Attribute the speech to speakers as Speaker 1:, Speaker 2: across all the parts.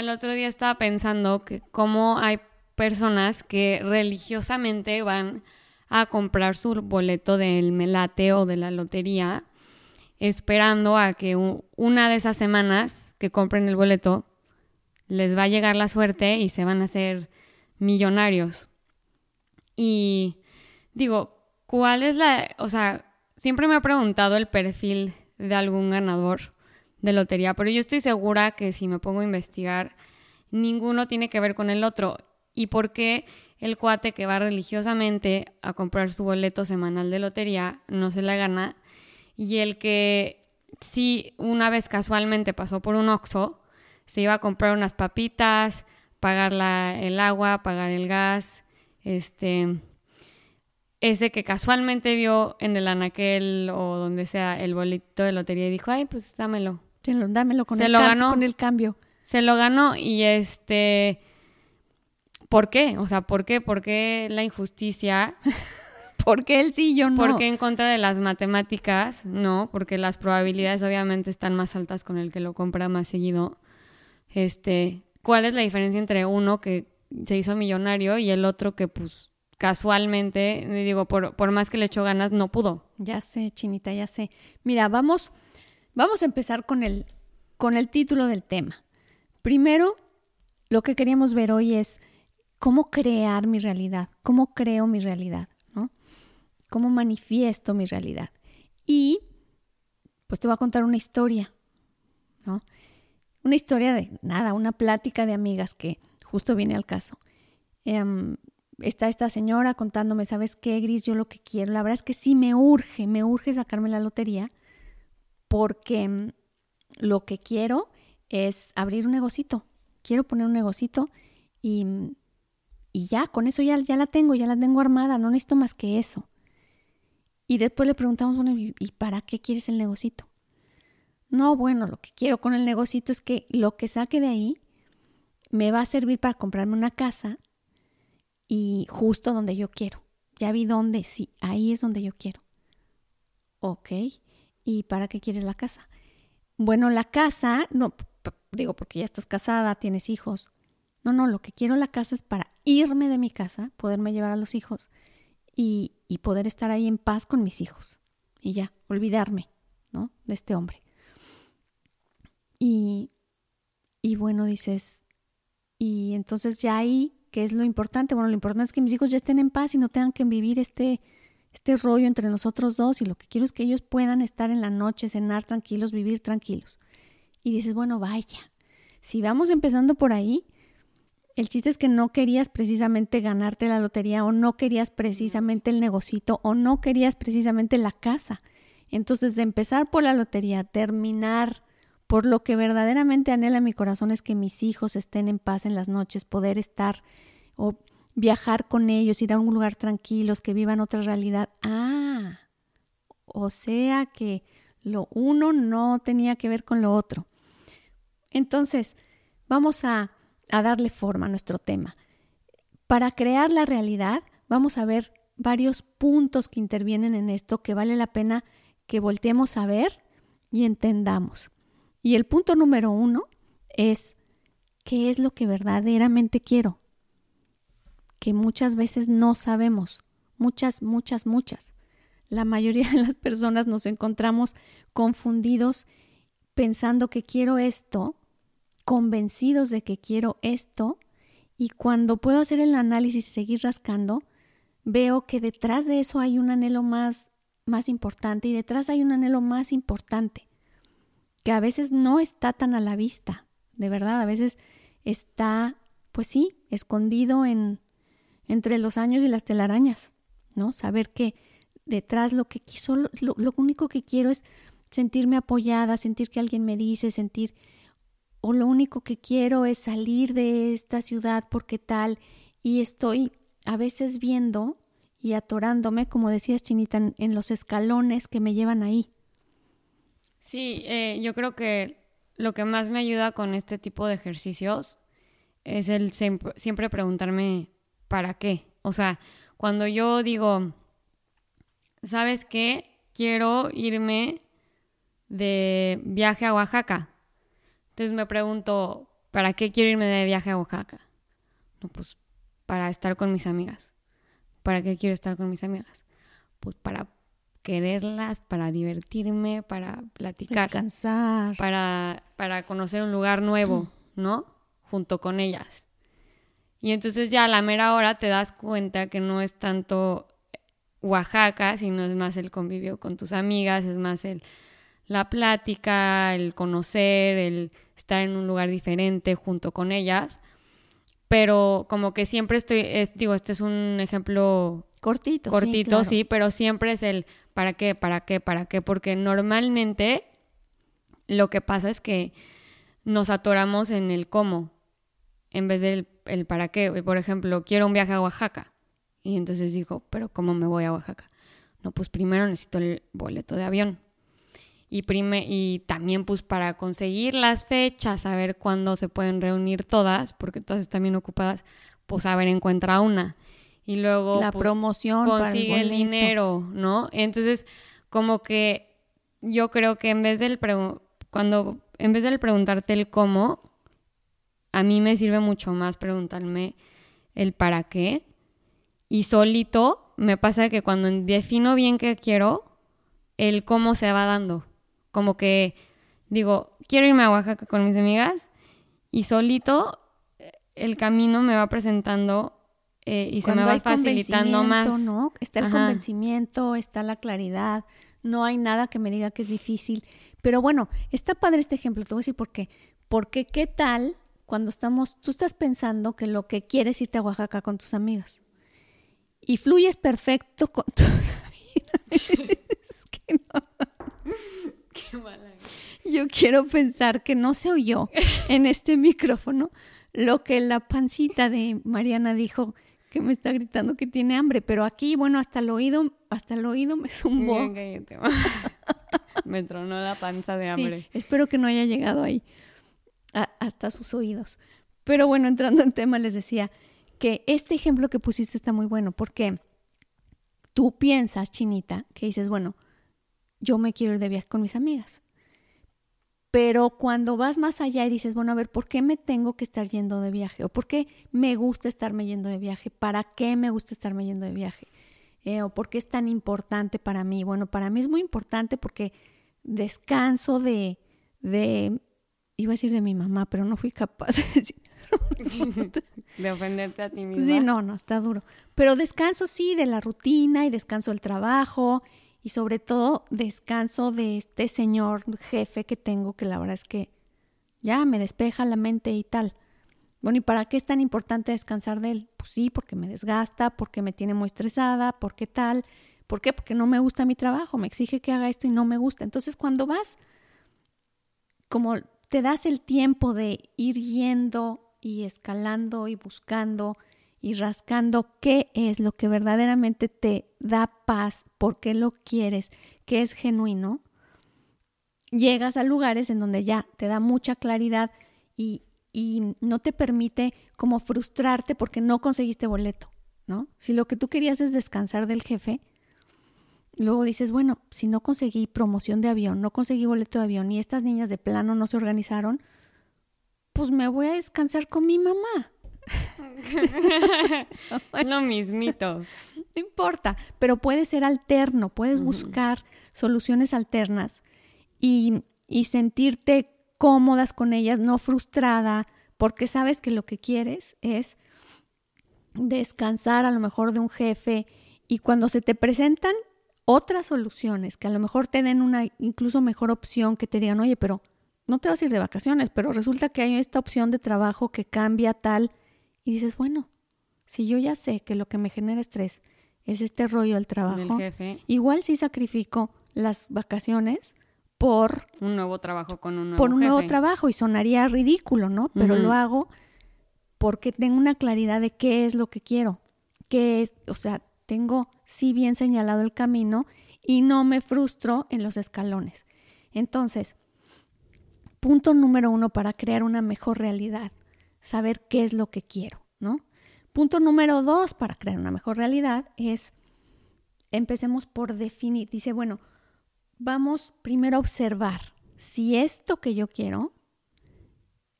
Speaker 1: el otro día estaba pensando que cómo hay personas que religiosamente van a comprar su boleto del melate o de la lotería, esperando a que una de esas semanas que compren el boleto les va a llegar la suerte y se van a hacer millonarios. Y digo, ¿cuál es la, o sea, siempre me ha preguntado el perfil de algún ganador de lotería, pero yo estoy segura que si me pongo a investigar, ninguno tiene que ver con el otro. ¿Y por qué el cuate que va religiosamente a comprar su boleto semanal de lotería no se la gana? Y el que sí una vez casualmente pasó por un Oxxo, se iba a comprar unas papitas, pagar el agua, pagar el gas, este ese que casualmente vio en el anaquel o donde sea el boleto de lotería y dijo, ay, pues dámelo.
Speaker 2: Dámelo con, el, con el cambio.
Speaker 1: Se lo ganó y este... ¿Por qué? O sea, ¿por qué? ¿Por qué la injusticia?
Speaker 2: porque él sí, yo no.
Speaker 1: ¿Por qué en contra de las matemáticas? No, porque las probabilidades obviamente están más altas con el que lo compra más seguido. Este, ¿cuál es la diferencia entre uno que se hizo millonario y el otro que pues casualmente, digo, por, por más que le echó ganas, no pudo.
Speaker 2: Ya sé, Chinita, ya sé. Mira, vamos, vamos a empezar con el, con el título del tema. Primero, lo que queríamos ver hoy es cómo crear mi realidad, cómo creo mi realidad, ¿no? Cómo manifiesto mi realidad. Y pues te voy a contar una historia, ¿no? Una historia de nada, una plática de amigas que justo viene al caso. Em, está esta señora contándome, ¿sabes qué, Gris? Yo lo que quiero, la verdad es que sí me urge, me urge sacarme la lotería porque mm, lo que quiero es abrir un negocito. Quiero poner un negocito y, mm, y ya, con eso ya, ya la tengo, ya la tengo armada, no necesito más que eso. Y después le preguntamos, bueno, ¿y para qué quieres el negocito? No, bueno, lo que quiero con el negocito es que lo que saque de ahí me va a servir para comprarme una casa y justo donde yo quiero. Ya vi dónde, sí, ahí es donde yo quiero. Ok, ¿y para qué quieres la casa? Bueno, la casa, no, digo, porque ya estás casada, tienes hijos. No, no, lo que quiero la casa es para irme de mi casa, poderme llevar a los hijos y, y poder estar ahí en paz con mis hijos. Y ya, olvidarme, ¿no? De este hombre. Y, y bueno, dices, y entonces ya ahí ¿Qué es lo importante? Bueno, lo importante es que mis hijos ya estén en paz y no tengan que vivir este, este rollo entre nosotros dos y lo que quiero es que ellos puedan estar en la noche, cenar tranquilos, vivir tranquilos. Y dices, bueno, vaya, si vamos empezando por ahí, el chiste es que no querías precisamente ganarte la lotería o no querías precisamente el negocito o no querías precisamente la casa. Entonces, de empezar por la lotería, terminar por lo que verdaderamente anhela mi corazón es que mis hijos estén en paz en las noches, poder estar o viajar con ellos, ir a un lugar tranquilos, que vivan otra realidad. Ah, o sea que lo uno no tenía que ver con lo otro. Entonces, vamos a, a darle forma a nuestro tema. Para crear la realidad, vamos a ver varios puntos que intervienen en esto que vale la pena que volteemos a ver y entendamos. Y el punto número uno es, ¿qué es lo que verdaderamente quiero? Que muchas veces no sabemos, muchas, muchas, muchas. La mayoría de las personas nos encontramos confundidos pensando que quiero esto, convencidos de que quiero esto, y cuando puedo hacer el análisis y seguir rascando, veo que detrás de eso hay un anhelo más, más importante y detrás hay un anhelo más importante que a veces no está tan a la vista, de verdad, a veces está, pues sí, escondido en entre los años y las telarañas, ¿no? Saber que detrás lo que quiso, lo, lo único que quiero es sentirme apoyada, sentir que alguien me dice, sentir, o lo único que quiero es salir de esta ciudad porque tal, y estoy a veces viendo y atorándome, como decías Chinita, en los escalones que me llevan ahí.
Speaker 1: Sí, eh, yo creo que lo que más me ayuda con este tipo de ejercicios es el siempre, preguntarme para qué. O sea, cuando yo digo, ¿sabes qué? Quiero irme de viaje a Oaxaca. Entonces me pregunto, ¿para qué quiero irme de viaje a Oaxaca? No, pues para estar con mis amigas. ¿Para qué quiero estar con mis amigas? Pues para quererlas, para divertirme, para platicar.
Speaker 2: Descansar.
Speaker 1: Para, para conocer un lugar nuevo, ¿no? Junto con ellas. Y entonces ya a la mera hora te das cuenta que no es tanto Oaxaca, sino es más el convivio con tus amigas, es más el la plática, el conocer, el estar en un lugar diferente junto con ellas. Pero como que siempre estoy, digo, este es un ejemplo
Speaker 2: cortito,
Speaker 1: cortito, sí, pero siempre es el para qué, para qué, para qué, porque normalmente lo que pasa es que nos atoramos en el cómo en vez del el para qué. Por ejemplo, quiero un viaje a Oaxaca. Y entonces dijo, pero ¿cómo me voy a Oaxaca? No, pues primero necesito el boleto de avión y, y también pues para conseguir las fechas, a ver cuándo se pueden reunir todas, porque todas están bien ocupadas, pues a ver, encuentra una. Y luego
Speaker 2: la
Speaker 1: pues,
Speaker 2: promoción
Speaker 1: consigue el, dinero, ¿no? Entonces, como que yo creo que en vez del cuando en vez de preguntarte el cómo, a mí me sirve mucho más preguntarme el para qué. Y solito me pasa que cuando defino bien qué quiero, el cómo se va dando. Como que digo, quiero irme a Oaxaca con mis amigas y solito eh, el camino me va presentando eh, y se me va facilitando más.
Speaker 2: ¿no? Está el convencimiento, está la claridad, no hay nada que me diga que es difícil. Pero bueno, está padre este ejemplo, te voy a decir por qué. Porque qué tal cuando estamos, tú estás pensando que lo que quieres es irte a Oaxaca con tus amigas y fluyes perfecto con tus amigas. es que no. Yo quiero pensar que no se oyó en este micrófono lo que la pancita de Mariana dijo que me está gritando que tiene hambre, pero aquí, bueno, hasta el oído, hasta el oído me zumbó.
Speaker 1: me tronó la panza de hambre.
Speaker 2: espero que no haya llegado ahí hasta sus oídos. Pero bueno, entrando en tema, les decía que este ejemplo que pusiste está muy bueno porque tú piensas, Chinita, que dices, bueno, yo me quiero ir de viaje con mis amigas. Pero cuando vas más allá y dices, bueno, a ver, ¿por qué me tengo que estar yendo de viaje? ¿O por qué me gusta estarme yendo de viaje? ¿Para qué me gusta estarme yendo de viaje? Eh, ¿O por qué es tan importante para mí? Bueno, para mí es muy importante porque descanso de, de, iba a decir de mi mamá, pero no fui capaz de decir.
Speaker 1: de ofenderte a ti misma.
Speaker 2: Sí, no, no, está duro. Pero descanso sí de la rutina y descanso del trabajo y sobre todo descanso de este señor jefe que tengo, que la verdad es que ya me despeja la mente y tal. Bueno, ¿y para qué es tan importante descansar de él? Pues sí, porque me desgasta, porque me tiene muy estresada, porque tal. ¿Por qué? Porque no me gusta mi trabajo, me exige que haga esto y no me gusta. Entonces, cuando vas, como te das el tiempo de ir yendo y escalando y buscando y rascando qué es lo que verdaderamente te da paz, por qué lo quieres, qué es genuino, llegas a lugares en donde ya te da mucha claridad y, y no te permite como frustrarte porque no conseguiste boleto, ¿no? Si lo que tú querías es descansar del jefe, luego dices, bueno, si no conseguí promoción de avión, no conseguí boleto de avión y estas niñas de plano no se organizaron, pues me voy a descansar con mi mamá,
Speaker 1: Lo mismito.
Speaker 2: No importa, pero puede ser alterno, puedes buscar soluciones alternas y, y sentirte cómodas con ellas, no frustrada, porque sabes que lo que quieres es descansar a lo mejor de un jefe y cuando se te presentan otras soluciones que a lo mejor te den una incluso mejor opción que te digan, oye, pero no te vas a ir de vacaciones, pero resulta que hay esta opción de trabajo que cambia tal y dices, bueno, si yo ya sé que lo que me genera estrés es este rollo del trabajo, igual sí sacrifico las vacaciones por
Speaker 1: un nuevo trabajo con un nuevo
Speaker 2: por un nuevo trabajo y sonaría ridículo, ¿no? Pero lo hago porque tengo una claridad de qué es lo que quiero, qué es, o sea, tengo sí bien señalado el camino y no me frustro en los escalones. Entonces, punto número uno para crear una mejor realidad saber qué es lo que quiero, ¿no? Punto número dos para crear una mejor realidad es, empecemos por definir, dice, bueno, vamos primero a observar si esto que yo quiero,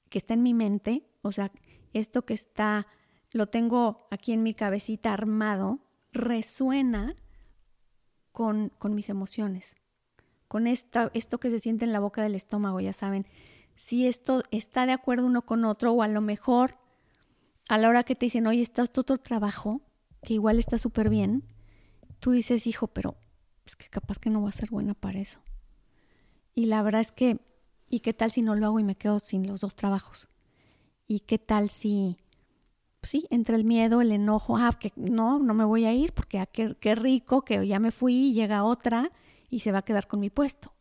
Speaker 2: que está en mi mente, o sea, esto que está, lo tengo aquí en mi cabecita armado, resuena con, con mis emociones, con esta, esto que se siente en la boca del estómago, ya saben, si esto está de acuerdo uno con otro o a lo mejor a la hora que te dicen, oye, está otro trabajo, que igual está súper bien, tú dices, hijo, pero es que capaz que no va a ser buena para eso. Y la verdad es que, ¿y qué tal si no lo hago y me quedo sin los dos trabajos? ¿Y qué tal si, pues sí, entre el miedo, el enojo, ah, que no, no me voy a ir porque ah, qué, qué rico que ya me fui y llega otra y se va a quedar con mi puesto,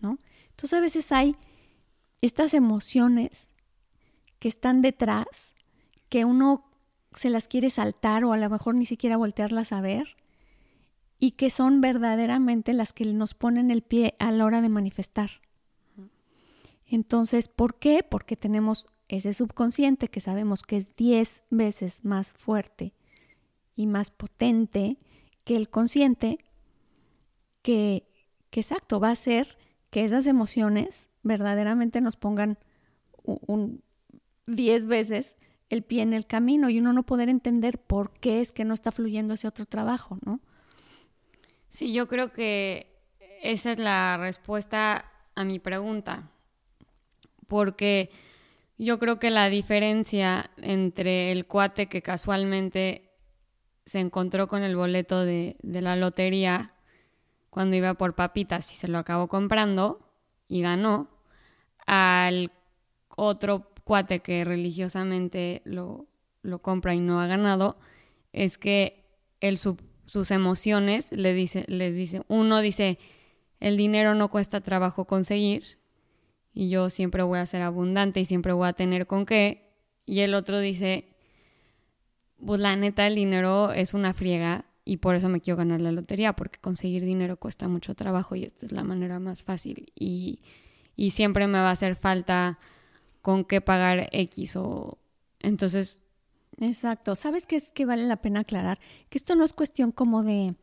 Speaker 2: ¿no? Entonces a veces hay estas emociones que están detrás que uno se las quiere saltar o a lo mejor ni siquiera voltearlas a ver y que son verdaderamente las que nos ponen el pie a la hora de manifestar. Entonces, ¿por qué? Porque tenemos ese subconsciente que sabemos que es 10 veces más fuerte y más potente que el consciente, que, que exacto, va a ser que esas emociones verdaderamente nos pongan un 10 veces el pie en el camino y uno no poder entender por qué es que no está fluyendo ese otro trabajo, ¿no?
Speaker 1: Sí, yo creo que esa es la respuesta a mi pregunta, porque yo creo que la diferencia entre el cuate que casualmente se encontró con el boleto de, de la lotería cuando iba por papitas y se lo acabó comprando y ganó, al otro cuate que religiosamente lo, lo compra y no ha ganado, es que él, sus emociones le dice, les dice, uno dice, el dinero no cuesta trabajo conseguir y yo siempre voy a ser abundante y siempre voy a tener con qué, y el otro dice, pues la neta el dinero es una friega y por eso me quiero ganar la lotería, porque conseguir dinero cuesta mucho trabajo y esta es la manera más fácil y, y siempre me va a hacer falta con qué pagar X o entonces...
Speaker 2: Exacto. ¿Sabes qué es que vale la pena aclarar? Que esto no es cuestión como de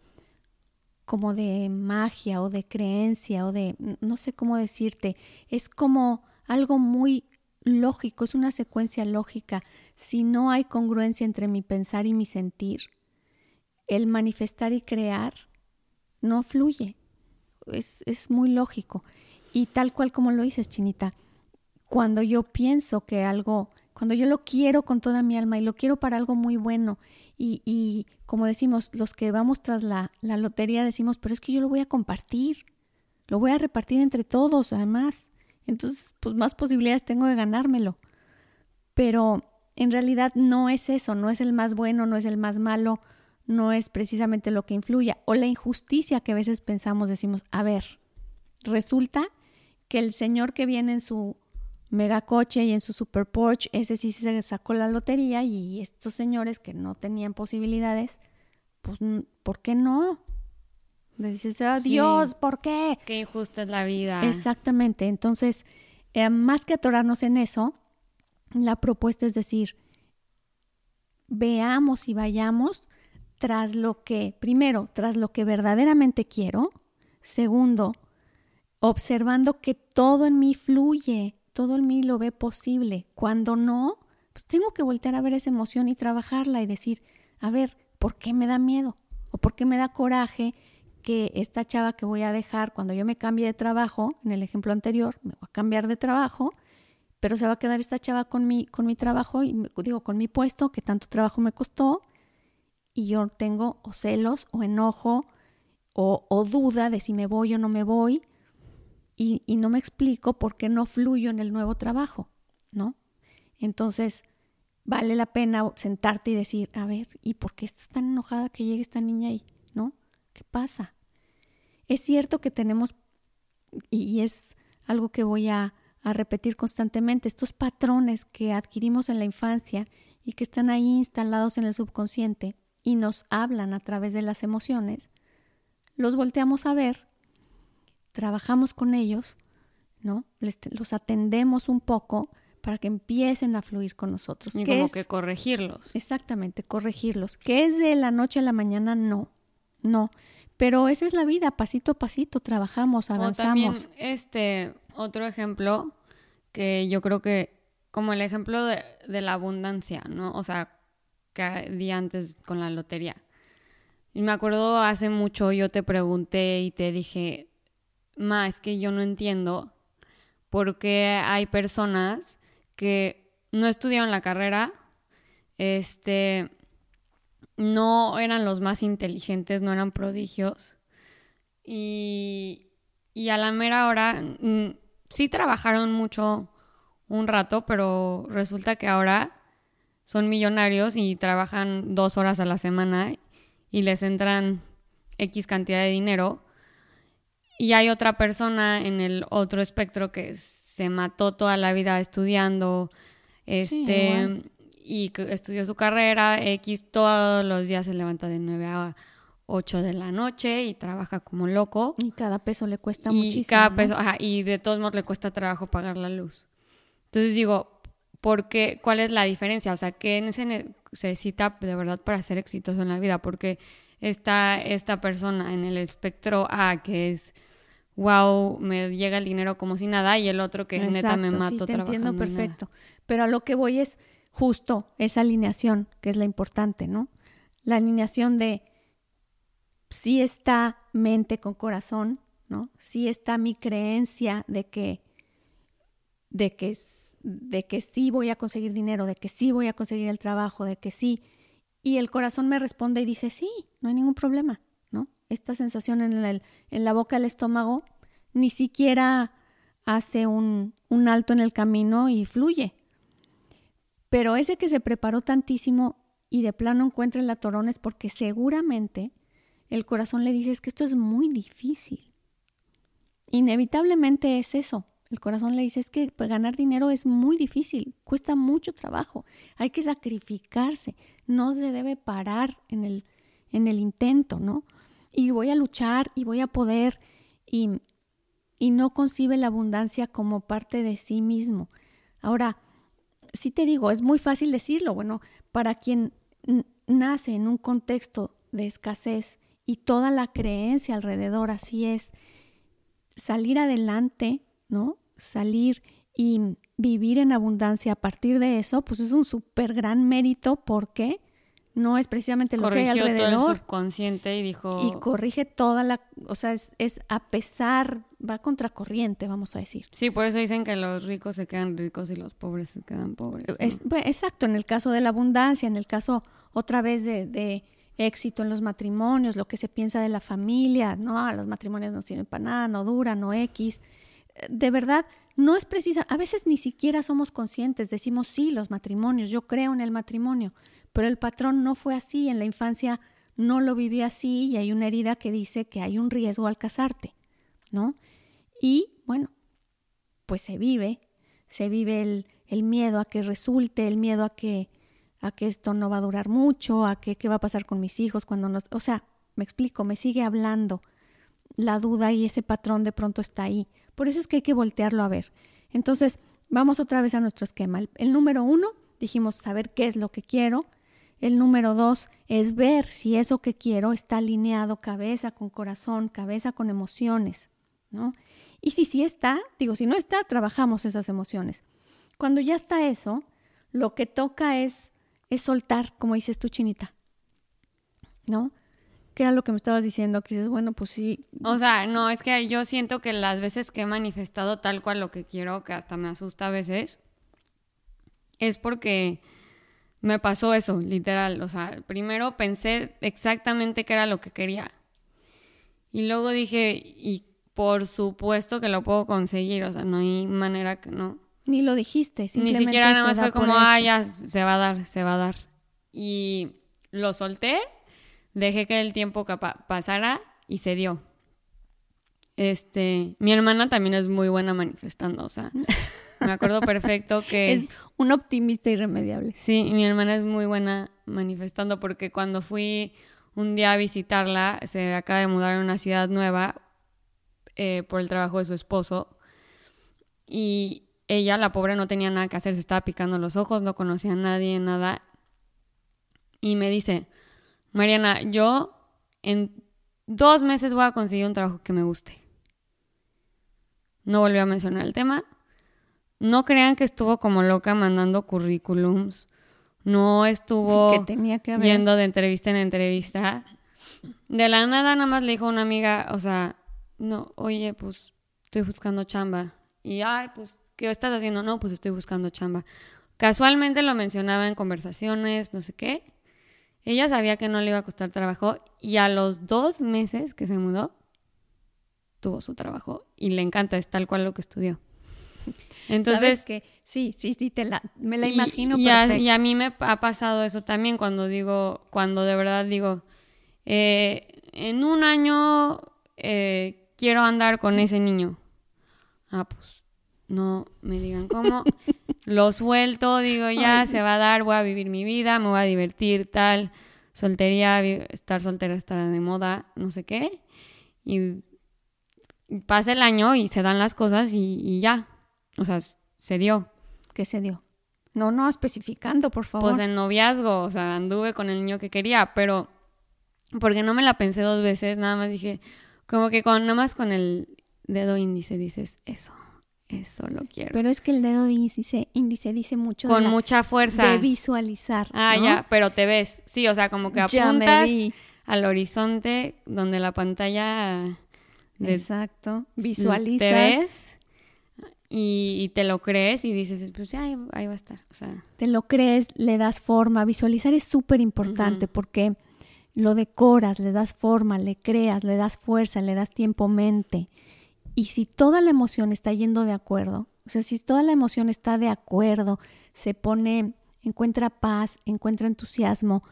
Speaker 2: como de magia o de creencia o de no sé cómo decirte, es como algo muy lógico, es una secuencia lógica. Si no hay congruencia entre mi pensar y mi sentir, el manifestar y crear no fluye. Es, es muy lógico. Y tal cual como lo dices, Chinita, cuando yo pienso que algo, cuando yo lo quiero con toda mi alma y lo quiero para algo muy bueno y, y como decimos, los que vamos tras la, la lotería decimos, pero es que yo lo voy a compartir, lo voy a repartir entre todos además. Entonces, pues más posibilidades tengo de ganármelo. Pero en realidad no es eso, no es el más bueno, no es el más malo, no es precisamente lo que influya. O la injusticia que a veces pensamos, decimos, a ver, resulta que el señor que viene en su megacoche y en su super Porsche, ese sí se sacó la lotería y estos señores que no tenían posibilidades, pues, ¿por qué no? Le dices, oh, Dios, ¿por qué?
Speaker 1: Qué injusta es la vida.
Speaker 2: Exactamente. Entonces, eh, más que atorarnos en eso, la propuesta es decir, veamos y vayamos tras lo que, primero, tras lo que verdaderamente quiero, segundo, observando que todo en mí fluye, todo en mí lo ve posible. Cuando no, pues tengo que voltear a ver esa emoción y trabajarla y decir, a ver, ¿por qué me da miedo? ¿O por qué me da coraje que esta chava que voy a dejar cuando yo me cambie de trabajo, en el ejemplo anterior, me voy a cambiar de trabajo, pero se va a quedar esta chava con mi, con mi trabajo, y digo, con mi puesto, que tanto trabajo me costó, y yo tengo o celos o enojo o, o duda de si me voy o no me voy, y, no me explico por qué no fluyo en el nuevo trabajo, ¿no? Entonces, vale la pena sentarte y decir, a ver, ¿y por qué estás tan enojada que llegue esta niña ahí? ¿No? ¿Qué pasa? Es cierto que tenemos, y es algo que voy a, a repetir constantemente, estos patrones que adquirimos en la infancia y que están ahí instalados en el subconsciente y nos hablan a través de las emociones, los volteamos a ver trabajamos con ellos, ¿no? los atendemos un poco para que empiecen a fluir con nosotros.
Speaker 1: Y como que corregirlos.
Speaker 2: Exactamente, corregirlos. Que es de la noche a la mañana, no, no. Pero esa es la vida, pasito a pasito, trabajamos, avanzamos.
Speaker 1: O también, este, otro ejemplo que yo creo que como el ejemplo de, de la abundancia, ¿no? O sea, que di antes con la lotería. Y me acuerdo hace mucho yo te pregunté y te dije, ma, es que yo no entiendo por qué hay personas que no estudiaron la carrera, este, no eran los más inteligentes, no eran prodigios. Y, y a la mera hora mm, sí trabajaron mucho un rato, pero resulta que ahora son millonarios y trabajan dos horas a la semana y les entran X cantidad de dinero. Y hay otra persona en el otro espectro que se mató toda la vida estudiando, este, y estudió su carrera, X todos los días se levanta de 9 a 8 de la noche y trabaja como loco.
Speaker 2: Y cada peso le cuesta y muchísimo.
Speaker 1: Cada peso, y de todos modos le cuesta trabajo pagar la luz. Entonces digo, ¿por qué? ¿Cuál es la diferencia? O sea, ¿qué se necesita de verdad para ser exitoso en la vida? Porque está esta persona en el espectro A que es wow, me llega el dinero como si nada, y el otro que neta me mato
Speaker 2: sí, te entiendo perfecto. Pero a lo que voy es justo esa alineación, que es la importante, ¿no? La alineación de si está mente con corazón, ¿no? Si está mi creencia de que de que de que sí voy a conseguir dinero, de que sí voy a conseguir el trabajo, de que sí y el corazón me responde y dice, "Sí, no hay ningún problema." ¿No? Esta sensación en, el, en la boca del estómago ni siquiera hace un, un alto en el camino y fluye. Pero ese que se preparó tantísimo y de plano encuentra el atorón es porque seguramente el corazón le dice es que esto es muy difícil. Inevitablemente es eso. El corazón le dice es que ganar dinero es muy difícil, cuesta mucho trabajo, hay que sacrificarse, no se debe parar en el, en el intento, ¿no? Y voy a luchar y voy a poder y, y no concibe la abundancia como parte de sí mismo. Ahora, sí te digo, es muy fácil decirlo, bueno, para quien nace en un contexto de escasez y toda la creencia alrededor así es, salir adelante, ¿no? Salir y vivir en abundancia a partir de eso, pues es un súper gran mérito porque no es precisamente lo que hay alrededor.
Speaker 1: todo el subconsciente y dijo...
Speaker 2: Y corrige toda la... O sea, es, es a pesar, va contracorriente, vamos a decir.
Speaker 1: Sí, por eso dicen que los ricos se quedan ricos y los pobres se quedan pobres.
Speaker 2: exacto, en el caso de la abundancia, en el caso otra vez de, de, éxito en los matrimonios, lo que se piensa de la familia, no, los matrimonios no sirven para nada, no duran, no X. De verdad, no es precisa, a veces ni siquiera somos conscientes, decimos sí, los matrimonios, yo creo en el matrimonio, pero el patrón no fue así, en la infancia no lo viví así y hay una herida que dice que hay un riesgo al casarte, ¿no? Y bueno, pues se vive, se vive el, el miedo a que resulte, el miedo a que, a que esto no va a durar mucho, a que qué va a pasar con mis hijos cuando nos... O sea, me explico, me sigue hablando la duda y ese patrón de pronto está ahí. Por eso es que hay que voltearlo a ver. Entonces, vamos otra vez a nuestro esquema. el número uno, dijimos saber qué es lo que quiero, el número dos es ver si eso que quiero está alineado cabeza con corazón, cabeza con emociones, ¿no? Y si sí está, digo, si no está, trabajamos esas emociones. Cuando ya está eso, lo que toca es, es soltar, como dices tú, Chinita, ¿no? ¿Qué era lo que me estabas diciendo? Que dices, bueno, pues sí.
Speaker 1: O sea, no, es que yo siento que las veces que he manifestado tal cual lo que quiero, que hasta me asusta a veces, es porque me pasó eso, literal. O sea, primero pensé exactamente qué era lo que quería. Y luego dije, y por supuesto que lo puedo conseguir, o sea, no hay manera que no.
Speaker 2: Ni lo dijiste,
Speaker 1: Ni siquiera nada más fue como, ah, ya se va a dar, se va a dar. Y lo solté, dejé que el tiempo pasara y se dio. Este, mi hermana también es muy buena manifestando, o sea, me acuerdo perfecto que...
Speaker 2: Es un optimista irremediable.
Speaker 1: Sí, mi hermana es muy buena manifestando porque cuando fui un día a visitarla, se acaba de mudar a una ciudad nueva eh, por el trabajo de su esposo y ella, la pobre, no tenía nada que hacer, se estaba picando los ojos, no conocía a nadie, nada. Y me dice, Mariana, yo en dos meses voy a conseguir un trabajo que me guste. No volvió a mencionar el tema no crean que estuvo como loca mandando currículums. No estuvo
Speaker 2: Que tenía que
Speaker 1: yendo de entrevista en entrevista. De la nada nada más le dijo a una amiga, o sea, no, oye, pues estoy buscando chamba. Y, ay, pues, ¿qué estás haciendo? No, pues estoy buscando chamba. Casualmente lo mencionaba en conversaciones, no sé qué. Ella sabía que no le iba a costar trabajo y a los dos meses que se mudó, tuvo su trabajo y le encanta, es tal cual lo que estudió. Entonces,
Speaker 2: ¿Sabes qué? sí, sí, sí, te la, me la
Speaker 1: y-
Speaker 2: imagino
Speaker 1: y, a,
Speaker 2: perfecto.
Speaker 1: y a mí me ha pasado eso también cuando digo, cuando de verdad digo, eh, en un año eh, quiero andar con ese niño. Ah, pues no me digan cómo. Lo suelto, digo, ya
Speaker 2: Ay, sí.
Speaker 1: se va a dar, voy a vivir mi vida, me voy a divertir, tal. Soltería, estar soltera estará de moda, no sé qué. Y pasa el año y se dan las cosas y, y ya. O sea, se dio.
Speaker 2: ¿Qué se dio? No, no, especificando, por favor.
Speaker 1: Pues en noviazgo, o sea, anduve con el niño que quería, pero porque no me la pensé dos veces, nada más dije, como que con, nada más con el dedo índice dices, eso, eso lo quiero.
Speaker 2: Pero es que el dedo de índice, índice dice mucho de,
Speaker 1: con
Speaker 2: la-
Speaker 1: mucha fuerza.
Speaker 2: de visualizar.
Speaker 1: ah,
Speaker 2: ¿no?
Speaker 1: ya, pero te ves, sí, o sea, como que apuntas al horizonte donde la pantalla de-
Speaker 2: Exacto. Visualizas.
Speaker 1: te ves y, y te lo crees y dices, pues ya, ahí, ahí va a estar, o sea,
Speaker 2: te lo crees, le das forma. Visualizar es súper importante porque lo decoras, le das forma, le creas, le das fuerza, le das tiempo, mente. Y si toda la emoción está yendo de acuerdo, o sea, si toda la emoción está de acuerdo, se pone, encuentra paz, encuentra entusiasmo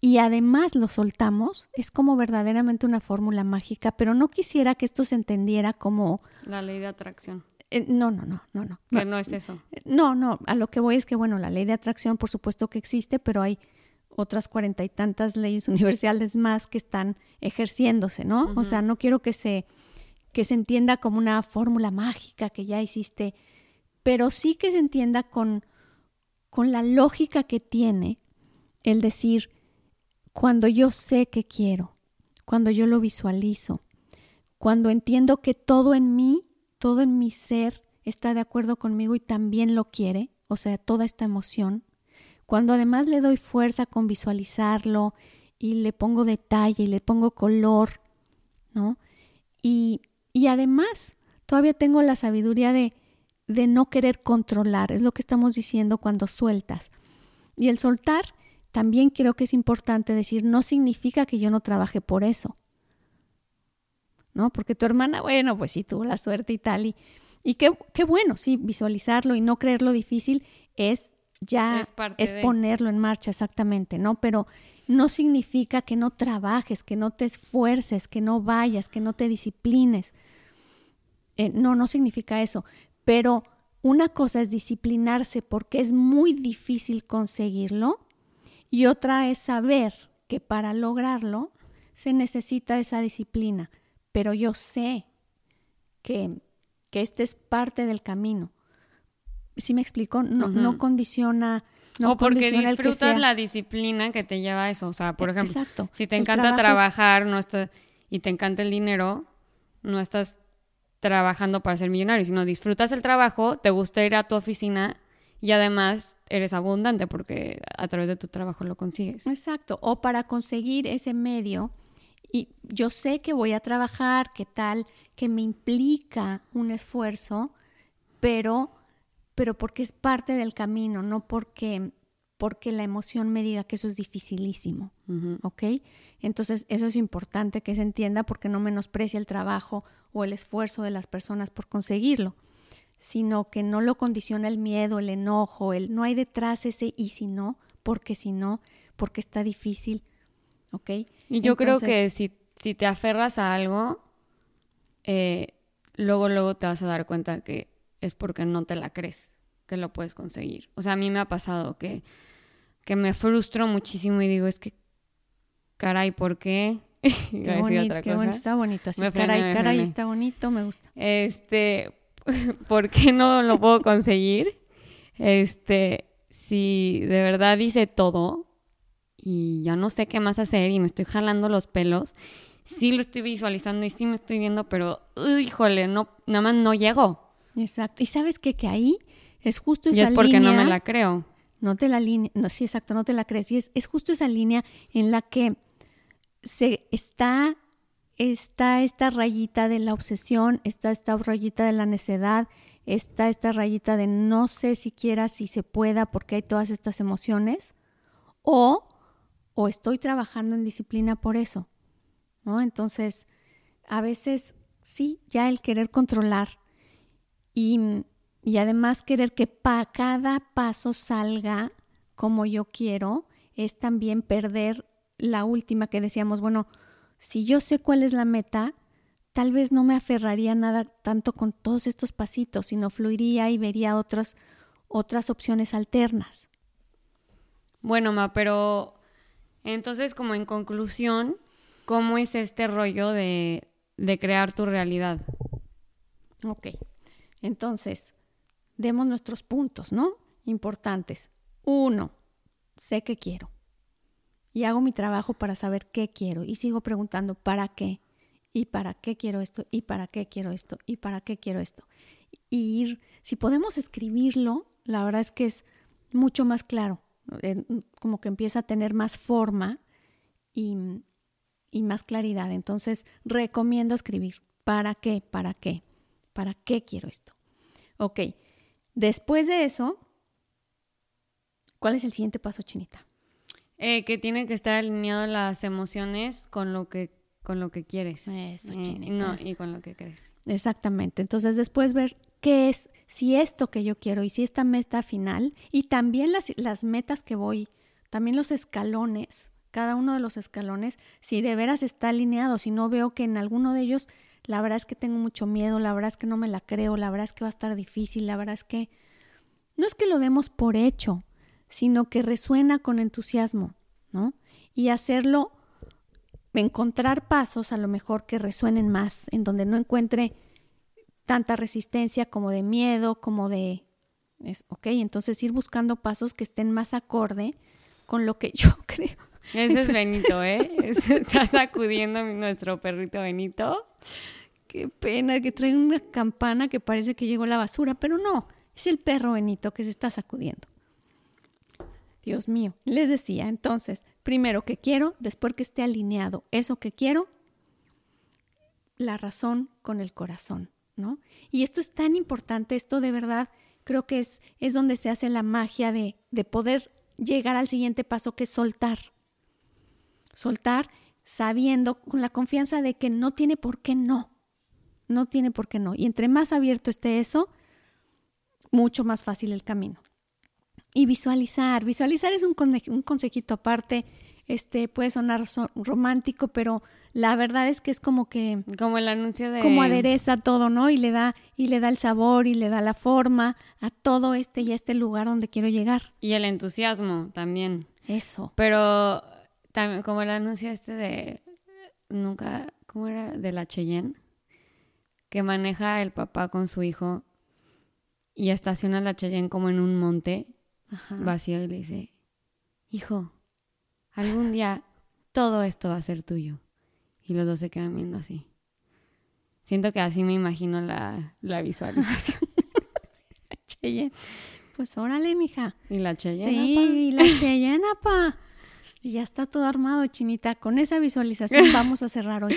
Speaker 2: y además lo soltamos, es como verdaderamente una fórmula mágica, pero no quisiera que esto se entendiera como,
Speaker 1: la ley de atracción,
Speaker 2: eh, no, no, no, no, no.
Speaker 1: que no es eso.
Speaker 2: No, no, a lo que voy es que, bueno, la ley de atracción por supuesto que existe, pero hay otras cuarenta y tantas leyes universales más que están ejerciéndose, ¿no? O sea, no quiero que se, que se entienda como una fórmula mágica que ya hiciste, pero sí que se entienda con, con la lógica que tiene el decir, cuando yo sé que quiero, cuando yo lo visualizo, cuando entiendo que todo en mí, todo en mi ser está de acuerdo conmigo y también lo quiere, o sea, toda esta emoción, cuando además le doy fuerza con visualizarlo y le pongo detalle y le pongo color, ¿no? Y, y además todavía tengo la sabiduría de, de no querer controlar, es lo que estamos diciendo cuando sueltas. Y el soltar también creo que es importante decir, no significa que yo no trabaje por eso. ¿No? Porque tu hermana, bueno, pues sí tuvo la suerte y tal. Y, y qué, qué bueno, sí, visualizarlo y no creerlo difícil es ya,
Speaker 1: Es de.
Speaker 2: ponerlo en marcha exactamente, ¿no? Pero no significa que no trabajes, que no te esfuerces, que no vayas, que no te disciplines. Eh, no, no significa eso. Pero una cosa es disciplinarse porque es muy difícil conseguirlo y otra es saber que para lograrlo se necesita esa disciplina. Pero yo sé que, que este es parte del camino. ¿Sí me explico? No, no condiciona. No
Speaker 1: o porque disfrutas la disciplina que te lleva a eso. O sea, por ejemplo,
Speaker 2: Exacto.
Speaker 1: si te encanta
Speaker 2: es-
Speaker 1: trabajar no está- y te encanta el dinero, no estás trabajando para ser millonario, sino disfrutas el trabajo, te gusta ir a tu oficina y además eres abundante porque a través de tu trabajo lo consigues.
Speaker 2: Exacto, o para conseguir ese medio, y yo sé que voy a trabajar, que tal, que me implica un esfuerzo, pero, pero porque es parte del camino, no porque, porque la emoción me diga que eso es dificilísimo. ¿ok? Entonces eso es importante que se entienda porque no menosprecia el trabajo o el esfuerzo de las personas por conseguirlo, sino que no lo condiciona el miedo, el enojo, el no hay detrás ese y si no, porque si no, porque está difícil, ¿ok?
Speaker 1: Y yo creo que si, si te aferras a algo, eh, luego, luego te vas a dar cuenta que es porque no te la crees que lo puedes conseguir. O sea, a mí me ha pasado que, que me frustro muchísimo y digo, es que, caray, ¿por qué?
Speaker 2: Qué bonito,
Speaker 1: otra
Speaker 2: qué
Speaker 1: cosa.
Speaker 2: bueno, está bonito. Así,
Speaker 1: Me
Speaker 2: caray, caray, está bonito, me gusta.
Speaker 1: Este, ¿por qué no lo puedo conseguir? Este, si de verdad hice todo y ya no sé qué más hacer y me estoy jalando los pelos, sí lo estoy visualizando y sí me estoy viendo, pero, híjole, no, nada más no llego.
Speaker 2: Exacto. Y sabes qué? que ahí es justo esa
Speaker 1: Y es porque no me
Speaker 2: línea-
Speaker 1: la creo.
Speaker 2: no te la línea, no, sí, exacto, no te la crees. Y es, es justo esa línea en la que se está, está esta rayita de la obsesión, está esta rayita de la necedad, está esta rayita de no sé siquiera si se pueda porque hay todas estas emociones, o, o estoy trabajando en disciplina por eso, ¿no? Entonces, a veces sí, ya el querer controlar y, y además querer que pa cada paso salga como yo quiero, es también perder la última que decíamos, bueno, si yo sé cuál es la meta, tal vez no me aferraría nada tanto con todos estos pasitos, sino fluiría y vería otras, otras opciones alternas.
Speaker 1: Bueno, Ma, pero entonces como en conclusión, ¿cómo es este rollo de, de crear tu realidad?
Speaker 2: Ok, entonces, demos nuestros puntos, ¿no? Importantes. Uno, sé que quiero. Y hago mi trabajo para saber qué quiero. Y sigo preguntando, ¿para qué? ¿Y para qué quiero esto? ¿Y para qué quiero esto? ¿Y para qué quiero esto? Y ir, si podemos escribirlo, la verdad es que es mucho más claro. Como que empieza a tener más forma y, y más claridad. Entonces, recomiendo escribir. ¿Para qué? ¿Para qué? ¿Para qué quiero esto? Ok, después de eso, ¿cuál es el siguiente paso, Chinita?
Speaker 1: Eh, que tiene que estar alineado las emociones con lo que, con lo que quieres.
Speaker 2: Eso,
Speaker 1: Eh,
Speaker 2: Chinita.
Speaker 1: no, y con lo que crees.
Speaker 2: Exactamente. Entonces, después ver qué es, si esto que yo quiero y si esta meta final, y también las, las metas que voy, también los escalones, cada uno de los escalones, si de veras está alineado, si no veo que en alguno de ellos, la verdad es que tengo mucho miedo, la verdad es que no me la creo, la verdad es que va a estar difícil, la verdad es que no es que lo demos por hecho, sino que resuena con entusiasmo, ¿no? Y hacerlo, encontrar pasos a lo mejor que resuenen más, en donde no encuentre tanta resistencia como de miedo, como de... Es, ok, entonces ir buscando pasos que estén más acorde con lo que yo creo.
Speaker 1: Ese es Benito, ¿eh? Está sacudiendo nuestro perrito Benito.
Speaker 2: Qué pena que trae una campana que parece que llegó la basura, pero no, es el perro Benito que se está sacudiendo. Dios mío, les decía, entonces, primero que quiero, después que esté alineado eso que quiero, la razón con el corazón, ¿no? Y esto es tan importante, esto de verdad creo que es, es donde se hace la magia de, de poder llegar al siguiente paso que es soltar. Soltar sabiendo, con la confianza de que no tiene por qué no. No tiene por qué no. Y entre más abierto esté eso, mucho más fácil el camino. Y visualizar. Visualizar es un, conse- un consejito aparte. Este puede sonar so- romántico, pero la verdad es que es como que
Speaker 1: Como el anuncio de...
Speaker 2: como adereza todo, ¿no? Y le da y le da el sabor y le da la forma a todo este y a este lugar donde quiero llegar.
Speaker 1: Y el entusiasmo también.
Speaker 2: Eso.
Speaker 1: Pero también como el anuncio este de... Nunca... ¿Cómo era? De la Cheyenne. Que maneja el papá con su hijo y estaciona la Cheyenne como en un monte
Speaker 2: Ajá.
Speaker 1: vacío y le dice, hijo, algún día todo esto va a ser tuyo. Y los dos se quedan viendo así. Siento que así me imagino la, la visualización.
Speaker 2: Cheyenne. Pues órale, mija.
Speaker 1: y la Cheyenne.
Speaker 2: Sí, y la Cheyenne, pa. Ya está todo armado, chinita. Con esa visualización vamos a cerrar hoy.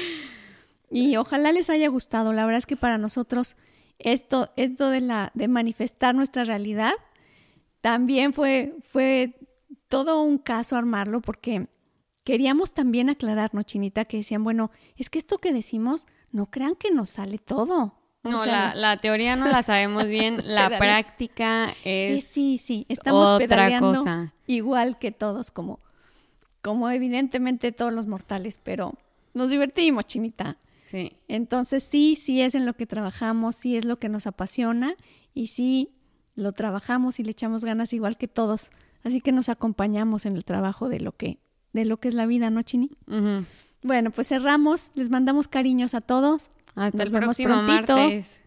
Speaker 2: Y ojalá les haya gustado. La verdad es que para nosotros esto, esto de la, de manifestar nuestra realidad, también fue, fue todo un caso armarlo, porque queríamos también aclararnos, Chinita, que decían, bueno, es que esto que decimos, no crean que nos sale todo.
Speaker 1: No,
Speaker 2: O sea,
Speaker 1: la, la teoría no la sabemos bien, la
Speaker 2: Pedale-
Speaker 1: práctica es
Speaker 2: sí, sí, estamos
Speaker 1: otra
Speaker 2: pedaleando
Speaker 1: cosa.
Speaker 2: igual que todos, como, como evidentemente todos los mortales, pero nos divertimos, chinita.
Speaker 1: Sí.
Speaker 2: Entonces sí, sí es en lo que trabajamos, sí es lo que nos apasiona y sí lo trabajamos y le echamos ganas igual que todos. Así que nos acompañamos en el trabajo de lo que, de lo que es la vida, ¿no, Chini? Bueno, pues cerramos, les mandamos cariños a todos.
Speaker 1: Hasta
Speaker 2: Nos
Speaker 1: el
Speaker 2: vemos
Speaker 1: próximo
Speaker 2: prontito.
Speaker 1: martes.